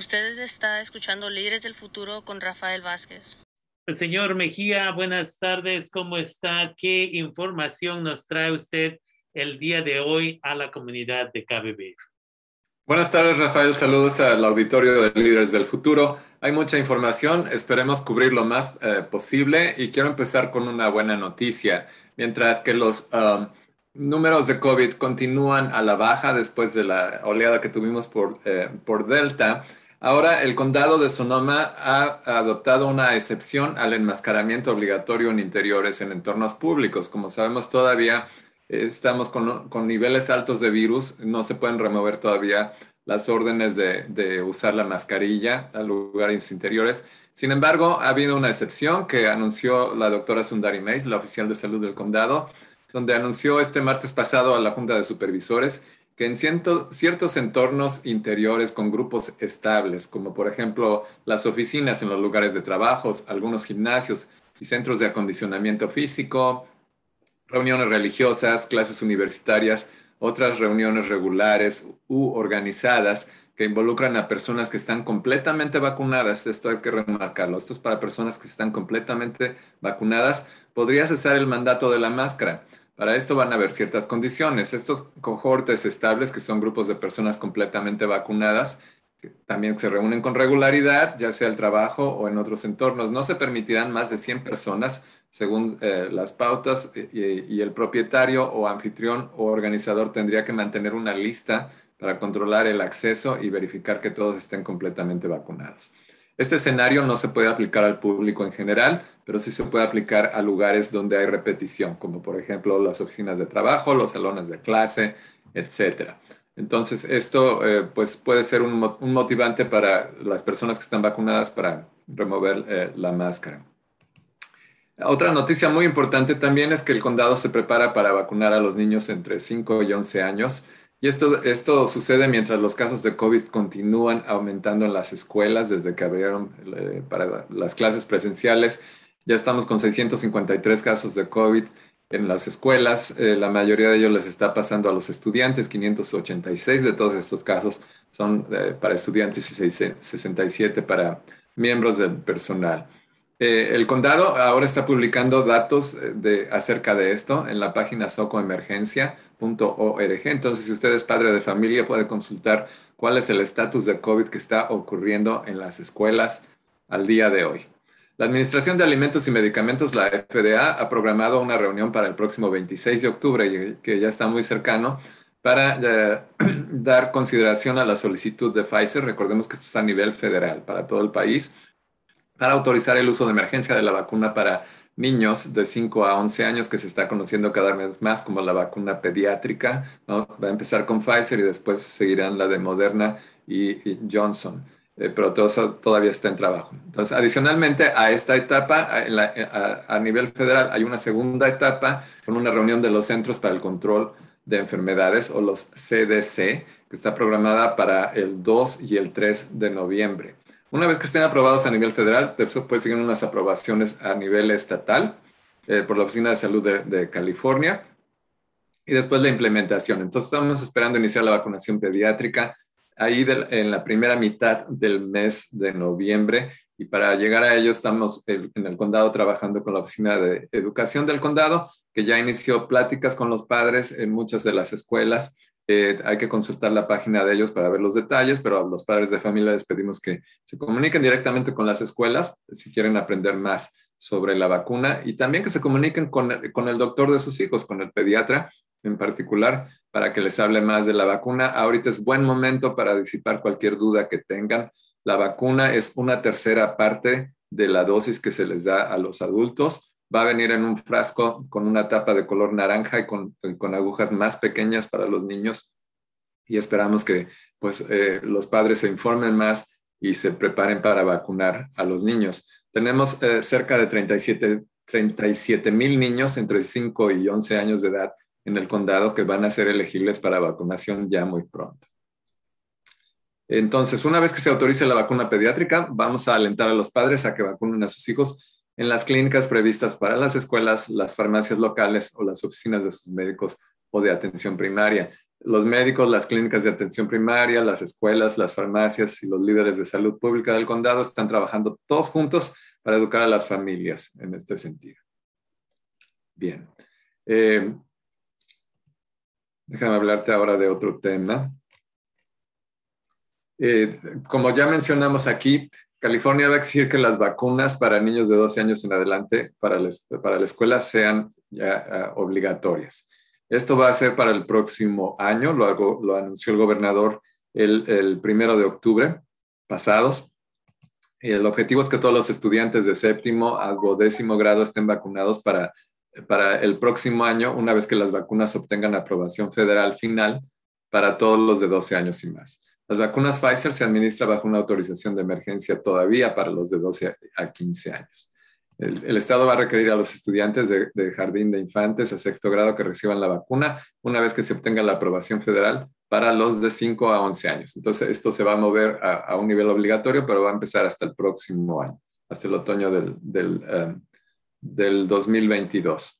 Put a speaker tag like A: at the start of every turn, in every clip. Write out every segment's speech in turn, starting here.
A: Usted está escuchando Líderes del Futuro con Rafael Vázquez.
B: Señor Mejía, buenas tardes. ¿Cómo está? ¿Qué información nos trae usted el día de hoy a la comunidad de KBB?
C: Buenas tardes, Rafael. Saludos al auditorio de Líderes del Futuro. Hay mucha información, esperemos cubrir lo más eh, posible y quiero empezar con una buena noticia. Mientras que los um, números de COVID continúan a la baja después de la oleada que tuvimos por, eh, por Delta, ahora el condado de Sonoma ha adoptado una excepción al enmascaramiento obligatorio en interiores en entornos públicos. Como sabemos, todavía eh, estamos con, con, niveles altos de virus, no se pueden remover todavía las órdenes de, de usar la mascarilla a lugares interiores. Sin embargo, ha habido una excepción que anunció la doctora Sundari Mays, la oficial de salud del condado, donde anunció este martes pasado a la Junta de Supervisores que en ciertos entornos interiores con grupos estables, como por ejemplo las oficinas en los lugares de trabajo, algunos gimnasios y centros de acondicionamiento físico, reuniones religiosas, clases universitarias, otras reuniones regulares u organizadas que involucran a personas que están completamente vacunadas, esto hay que remarcarlo, esto es para personas que están completamente vacunadas, podría cesar el mandato de la máscara. Para esto van a haber ciertas condiciones. Estos cohortes estables, que son grupos de personas completamente vacunadas, que también se reúnen con regularidad, ya sea el trabajo o en otros entornos, no se permitirán más de 100 personas según eh, las pautas y, el propietario o anfitrión o organizador tendría que mantener una lista para controlar el acceso y verificar que todos estén completamente vacunados. Este escenario no se puede aplicar al público en general, pero sí se puede aplicar a lugares donde hay repetición, como por ejemplo las oficinas de trabajo, los salones de clase, etc. Entonces, esto eh, pues puede ser un, motivante para las personas que están vacunadas para remover eh, la máscara. Otra noticia muy importante también es que el condado se prepara para vacunar a los niños entre 5 y 11 años. Y esto, esto sucede mientras los casos de COVID continúan aumentando en las escuelas desde que abrieron eh, para las clases presenciales. Ya estamos con 653 casos de COVID en las escuelas. Eh, la mayoría de ellos les está pasando a los estudiantes. 586 de todos estos casos son eh, para estudiantes y 67 para miembros del personal. El condado ahora está publicando datos de, acerca de esto en la página socoemergencia.org. Entonces, si usted es padre de familia, puede consultar cuál es el estatus de COVID que está ocurriendo en las escuelas al día de hoy. La Administración de Alimentos y Medicamentos, la FDA, ha programado una reunión para el próximo 26 de octubre, que ya está muy cercano, para eh, dar consideración a la solicitud de Pfizer. Recordemos que esto está a nivel federal para todo el país para autorizar el uso de emergencia de la vacuna para niños de 5 a 11 años que se está conociendo cada vez más como la vacuna pediátrica. ¿no? Va a empezar con Pfizer y después seguirán la de Moderna y, Johnson. Eh, pero todo eso todavía está en trabajo. Entonces, adicionalmente a esta etapa, a, a, nivel federal, hay una segunda etapa con una reunión de los Centros para el Control de Enfermedades o los CDC, que está programada para el 2 y el 3 de noviembre. Una vez que estén aprobados a nivel federal, después pueden seguir unas aprobaciones a nivel estatal eh, por la Oficina de Salud de, California y después la implementación. Entonces estamos esperando iniciar la vacunación pediátrica ahí en la primera mitad del mes de noviembre y para llegar a ello estamos en el condado trabajando con la Oficina de Educación del condado que ya inició pláticas con los padres en muchas de las escuelas eh, hay que consultar la página de ellos para ver los detalles, pero a los padres de familia les pedimos que se comuniquen directamente con las escuelas si quieren aprender más sobre la vacuna y también que se comuniquen con, con el doctor de sus hijos, con el pediatra en particular, para que les hable más de la vacuna. Ahorita es buen momento para disipar cualquier duda que tengan. La vacuna es una tercera parte de la dosis que se les da a los adultos va a venir en un frasco con una tapa de color naranja y con, agujas más pequeñas para los niños. Y esperamos que pues, eh, los padres se informen más y se preparen para vacunar a los niños. Tenemos eh, cerca de 37 mil niños entre 5 y 11 años de edad en el condado que van a ser elegibles para vacunación ya muy pronto. Entonces, una vez que se autorice la vacuna pediátrica, vamos a alentar a los padres a que vacunen a sus hijos en las clínicas previstas para las escuelas, las farmacias locales o las oficinas de sus médicos o de atención primaria. Los médicos, las clínicas de atención primaria, las escuelas, las farmacias y los líderes de salud pública del condado están trabajando todos juntos para educar a las familias en este sentido. Bien. Eh, déjame hablarte ahora de otro tema. Eh, como ya mencionamos aquí, California va a exigir que las vacunas para niños de 12 años en adelante para para la escuela sean ya ah, obligatorias. Esto va a ser para el próximo año, lo, lo anunció el gobernador el, el, primero de octubre pasados. El objetivo es que todos los estudiantes de séptimo a décimo grado estén vacunados para, para el próximo año, una vez que las vacunas obtengan aprobación federal final para todos los de 12 años y más. Las vacunas Pfizer se administran bajo una autorización de emergencia todavía para los de 12 a 15 años. El, Estado va a requerir a los estudiantes de, jardín de infantes a sexto grado que reciban la vacuna una vez que se obtenga la aprobación federal para los de 5 a 11 años. Entonces, esto se va a mover a, un nivel obligatorio, pero va a empezar hasta el próximo año, hasta el otoño del, del, del 2022.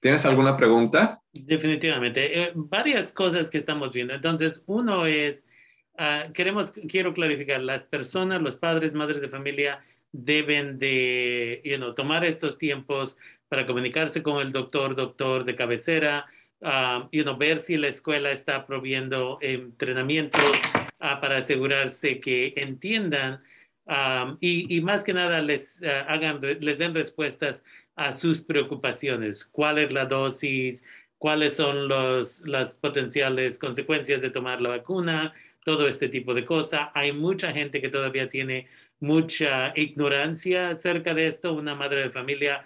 C: ¿Tienes alguna pregunta?
B: Definitivamente. Eh, varias cosas que estamos viendo. Entonces, uno es, uh, queremos, quiero clarificar, las personas, los padres, madres de familia deben de you know, tomar estos tiempos para comunicarse con el doctor, doctor de cabecera, uh, you know, ver si la escuela está proviendo entrenamientos uh, para asegurarse que entiendan um, y, y, más que nada les, hagan, les den respuestas a sus preocupaciones. ¿Cuál es la dosis? ¿Cuáles son los, las potenciales consecuencias de tomar la vacuna? Todo este tipo de cosas. Hay mucha gente que todavía tiene mucha ignorancia acerca de esto. Una madre de familia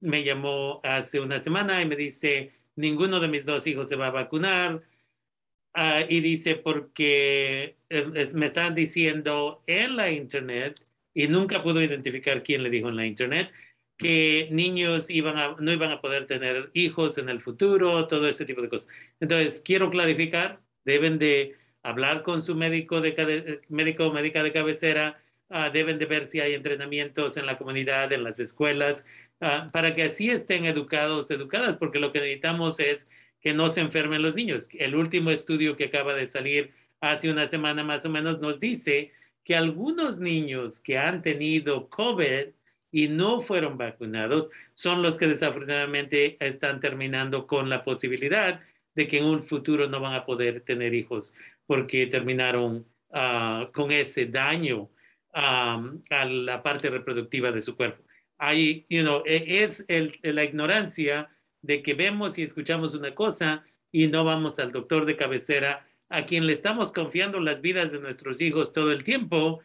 B: me llamó hace una semana y me dice, ninguno de mis dos hijos se va a vacunar. Uh, y dice, porque eh, me están diciendo en la internet, y nunca pudo identificar quién le dijo en la internet, que niños iban no iban a poder tener hijos en el futuro, todo este tipo de cosas. Entonces, quiero clarificar, deben de hablar con su médico, de, médico o médica de cabecera, uh, deben de ver si hay entrenamientos en la comunidad, en las escuelas, uh, para que así estén educados, educadas, porque lo que necesitamos es que no se enfermen los niños. El último estudio que acaba de salir hace una semana más o menos nos dice que algunos niños que han tenido COVID y no fueron vacunados son los que desafortunadamente están terminando con la posibilidad de que en un futuro no van a poder tener hijos porque terminaron uh, con ese daño um, a la parte reproductiva de su cuerpo. Ahí, you know, e, es el, la ignorancia de que vemos y escuchamos una cosa y no vamos al doctor de cabecera a quien le estamos confiando las vidas de nuestros hijos todo el tiempo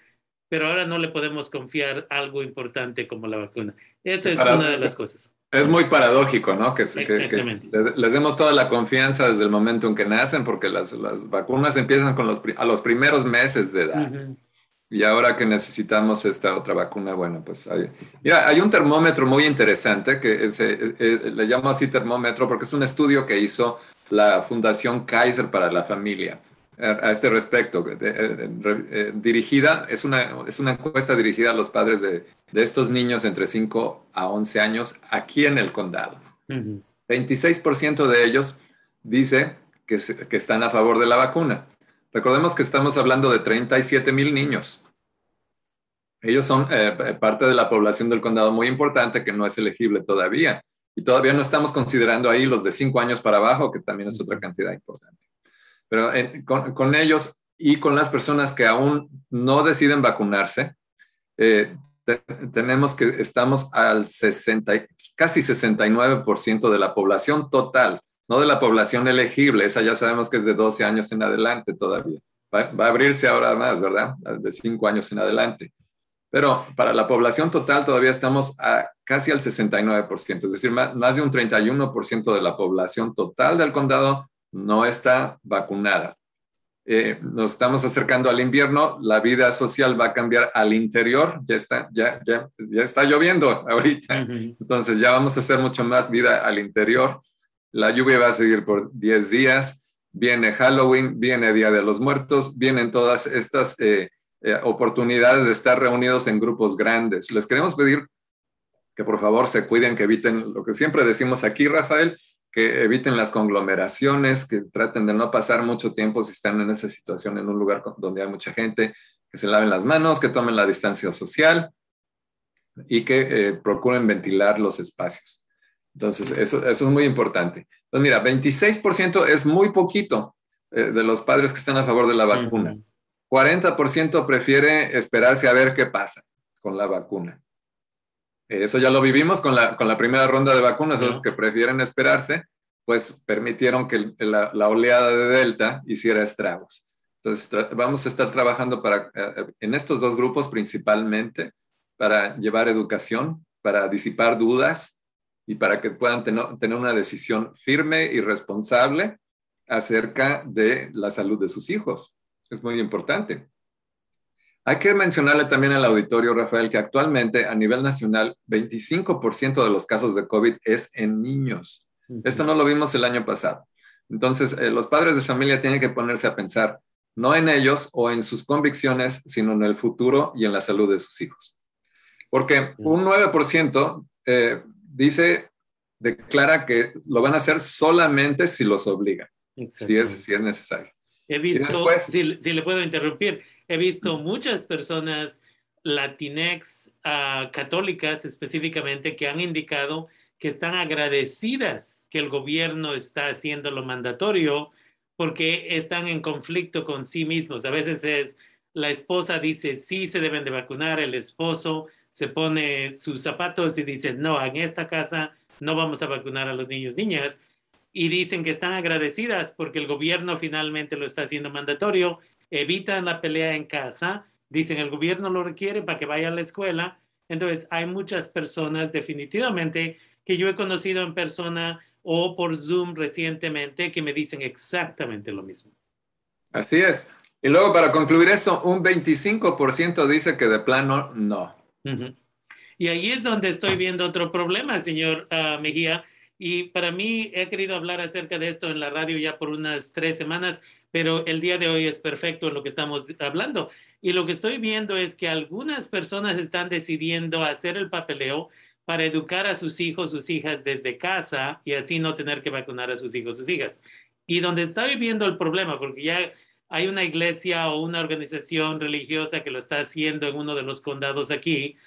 B: pero ahora no le podemos confiar algo importante como la vacuna. Esa es una de las cosas.
C: Es muy paradójico, ¿no? Que, les demos toda la confianza desde el momento en que nacen, porque las, las vacunas empiezan con los, a los primeros meses de edad. Y ahora que necesitamos esta otra vacuna, bueno, pues hay, mira, hay un termómetro muy interesante que se, le llamo así termómetro porque es un estudio que hizo la Fundación Kaiser para la Familia a este respecto, eh, dirigida, es una, es una encuesta dirigida a los padres de, de, estos niños entre 5 a 11 años aquí en el condado. 26% de ellos dice que, que, están a favor de la vacuna. Recordemos que estamos hablando de 37 mil niños. Ellos son eh, parte de la población del condado muy importante que no es elegible todavía. Y todavía no estamos considerando ahí los de 5 años para abajo, que también es otra cantidad importante. Pero eh, con, ellos y con las personas que aún no deciden vacunarse, eh, tenemos que estamos al 60, casi 69% de la población total, no de la población elegible, esa ya sabemos que es de 12 años en adelante todavía. Va, a abrirse ahora más, ¿verdad? De 5 años en adelante. Pero para la población total todavía estamos a casi al 69%, es decir, más, más de un 31% de la población total del condado no está vacunada. Eh, nos estamos acercando al invierno, la vida social va a cambiar al interior, ya está, ya, ya, ya está lloviendo ahorita, entonces ya vamos a hacer mucho más vida al interior. La lluvia va a seguir por 10 días, viene Halloween, viene Día de los Muertos, vienen todas estas eh, eh, oportunidades de estar reunidos en grupos grandes. Les queremos pedir que por favor se cuiden, que eviten lo que siempre decimos aquí, Rafael, que eviten las conglomeraciones, que traten de no pasar mucho tiempo si están en esa situación en un lugar donde hay mucha gente, que se laven las manos, que tomen la distancia social y que eh, procuren ventilar los espacios. Entonces, eso, eso es muy importante. Entonces, mira, 26% es muy poquito eh, de los padres que están a favor de la vacuna. 40% prefiere esperarse a ver qué pasa con la vacuna. Eso ya lo vivimos con la, con la primera ronda de vacunas, los que prefieren esperarse, pues permitieron que la, la, oleada de Delta hiciera estragos. Entonces, vamos a estar trabajando para, eh, en estos dos grupos principalmente para llevar educación, para disipar dudas y para que puedan tener una decisión firme y responsable acerca de la salud de sus hijos. Es muy importante. Hay que mencionarle también al auditorio, Rafael, que actualmente a nivel nacional 25% de los casos de COVID es en niños. Esto no lo vimos el año pasado. Entonces, eh, los padres de familia tienen que ponerse a pensar no en ellos o en sus convicciones, sino en el futuro y en la salud de sus hijos. Porque un 9% eh, dice, declara que lo van a hacer solamente si los obligan, si es, si es necesario.
B: He visto, si, le puedo interrumpir, he visto muchas personas latinex uh, católicas específicamente que han indicado que están agradecidas que el gobierno está haciendo lo mandatorio porque están en conflicto con sí mismos. A veces es la esposa dice sí se deben de vacunar, el esposo se pone sus zapatos y dice no, en esta casa no vamos a vacunar a los niños, niñas y dicen que están agradecidas porque el gobierno finalmente lo está haciendo mandatorio, evitan la pelea en casa, dicen el gobierno lo requiere para que vaya a la escuela. Entonces, hay muchas personas definitivamente que yo he conocido en persona o por Zoom recientemente que me dicen exactamente lo mismo.
C: Así es. Y luego, para concluir esto, un 25% dice que de plano no.
B: Y ahí es donde estoy viendo otro problema, señor uh, Mejía, y para mí he querido hablar acerca de esto en la radio ya por unas tres semanas, pero el día de hoy es perfecto en lo que estamos hablando. Y lo que estoy viendo es que algunas personas están decidiendo hacer el papeleo para educar a sus hijos, sus hijas desde casa y así no tener que vacunar a sus hijos, sus hijas. Y donde estoy viendo el problema, porque ya hay una iglesia o una organización religiosa que lo está haciendo en uno de los condados aquí,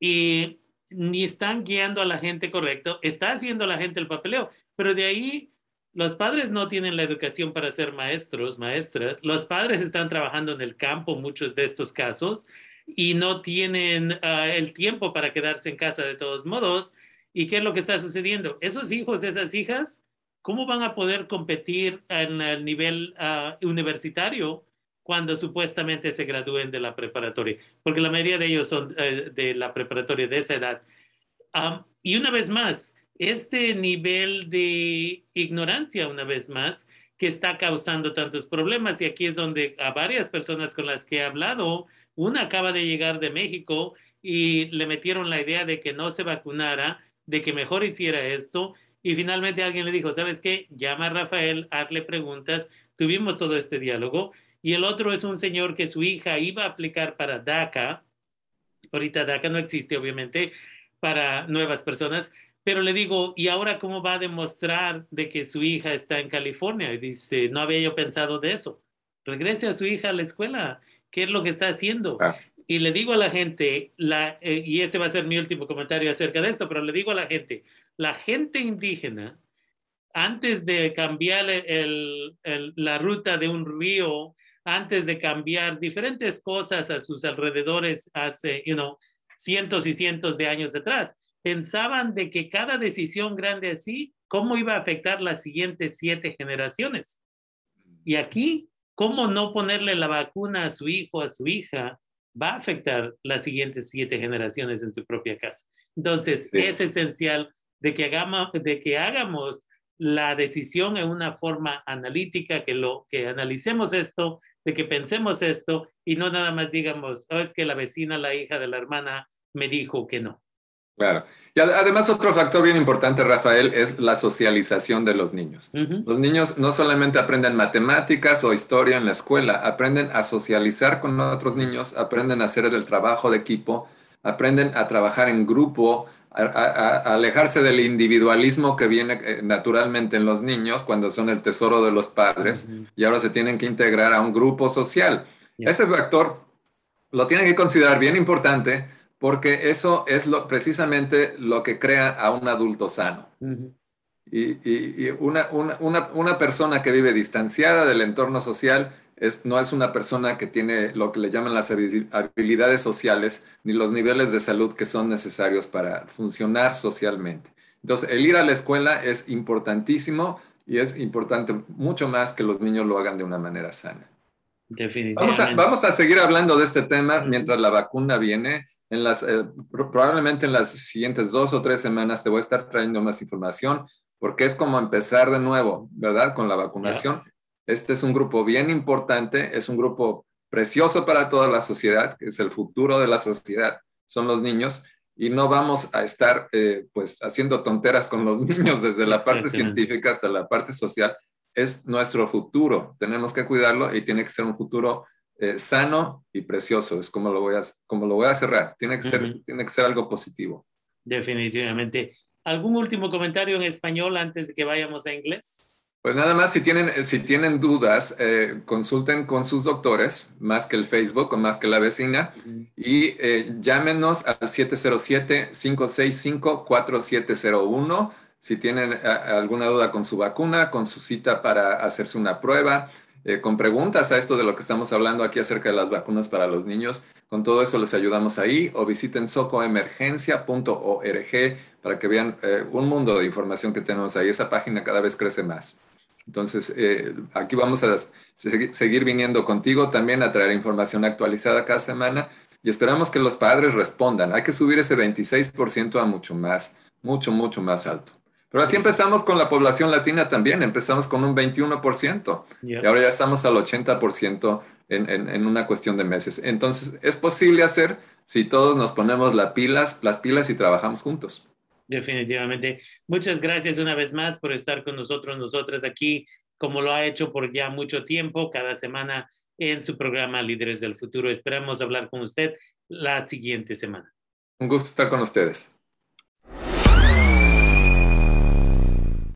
B: y ni están guiando a la gente correcto, está haciendo la gente el papeleo, pero de ahí los padres no tienen la educación para ser maestros, maestras, los padres están trabajando en el campo, muchos de estos casos, y no tienen uh, el tiempo para quedarse en casa de todos modos. ¿Y qué es lo que está sucediendo? Esos hijos, esas hijas, ¿cómo van a poder competir en el nivel uh, universitario cuando supuestamente se gradúen de la preparatoria, porque la mayoría de ellos son eh, de la preparatoria de esa edad. y una vez más, este nivel de ignorancia, una vez más, que está causando tantos problemas, y aquí es donde a varias personas con las que he hablado, una acaba de llegar de México y le metieron la idea de que no se vacunara, de que mejor hiciera esto, y finalmente alguien le dijo, ¿sabes qué? Llama a Rafael, hazle preguntas, tuvimos todo este diálogo, y el otro es un señor que su hija iba a aplicar para DACA. Ahorita DACA no existe, obviamente, para nuevas personas, pero le digo, ¿y ahora cómo va a demostrar de que su hija está en California? Y dice, no había yo pensado de eso. Regrese a su hija a la escuela. ¿Qué es lo que está haciendo? Ah. Y le digo a la gente, la, eh, y este va a ser mi último comentario acerca de esto, pero le digo a la gente, la gente indígena, antes de cambiar la ruta de un río antes de cambiar diferentes cosas a sus alrededores hace, you know, cientos y cientos de años atrás. Pensaban de que cada decisión grande así, cómo iba a afectar las siguientes siete generaciones. Y aquí, cómo no ponerle la vacuna a su hijo, a su hija, va a afectar las siguientes siete generaciones en su propia casa. Entonces, es esencial de que hagamos, de que hagamos la decisión en una forma analítica, que lo que analicemos esto, de que pensemos esto y no nada más digamos, oh, es que la vecina, la hija de la hermana me dijo que no.
C: Claro. Y además otro factor bien importante, Rafael, es la socialización de los niños. Los niños no solamente aprenden matemáticas o historia en la escuela, aprenden a socializar con otros niños, aprenden a hacer el trabajo de equipo, aprenden a trabajar en grupo, alejarse del individualismo que viene eh, naturalmente en los niños cuando son el tesoro de los padres y ahora se tienen que integrar a un grupo social. Ese factor lo tienen que considerar bien importante porque eso es lo, precisamente lo que crea a un adulto sano. Y, una, una, una, persona que vive distanciada del entorno social es, no es una persona que tiene lo que le llaman las habilidades sociales ni los niveles de salud que son necesarios para funcionar socialmente. Entonces, el ir a la escuela es importantísimo y es importante mucho más que los niños lo hagan de una manera sana.
B: Definitivamente.
C: Vamos a, vamos a seguir hablando de este tema mientras la vacuna viene. En las, eh, probablemente en las siguientes dos o tres semanas te voy a estar trayendo más información porque es como empezar de nuevo, ¿verdad? Con la vacunación. Este es un grupo bien importante, es un grupo precioso para toda la sociedad, que es el futuro de la sociedad, son los niños, y no vamos a estar eh, pues haciendo tonteras con los niños desde la parte científica hasta la parte social. Es nuestro futuro, tenemos que cuidarlo y tiene que ser un futuro eh, sano y precioso, es como lo voy a, como lo voy a cerrar, tiene que, ser, tiene que ser algo positivo.
B: Definitivamente. ¿Algún último comentario en español antes de que vayamos a inglés?
C: Pues nada más, si tienen, si tienen dudas, eh, consulten con sus doctores, más que el Facebook o más que la vecina, y eh, llámenos al 707-565-4701 si tienen alguna duda con su vacuna, con su cita para hacerse una prueba, eh, con preguntas a esto de lo que estamos hablando aquí acerca de las vacunas para los niños. Con todo eso les ayudamos ahí o visiten socoemergencia.org para que vean eh, un mundo de información que tenemos ahí. Esa página cada vez crece más. Entonces, eh, aquí vamos a seguir viniendo contigo también a traer información actualizada cada semana y esperamos que los padres respondan. Hay que subir ese 26% a mucho más, mucho, mucho más alto. Pero así empezamos con la población latina también, empezamos con un 21% y ahora ya estamos al 80% en, en, en, una cuestión de meses. Entonces, es posible hacer si todos nos ponemos las pilas, las pilas y trabajamos juntos.
B: Definitivamente. Muchas gracias una vez más por estar con nosotros, nosotras aquí, como lo ha hecho por ya mucho tiempo, cada semana en su programa Líderes del Futuro. Esperamos hablar con usted la siguiente semana.
C: Un gusto estar con ustedes.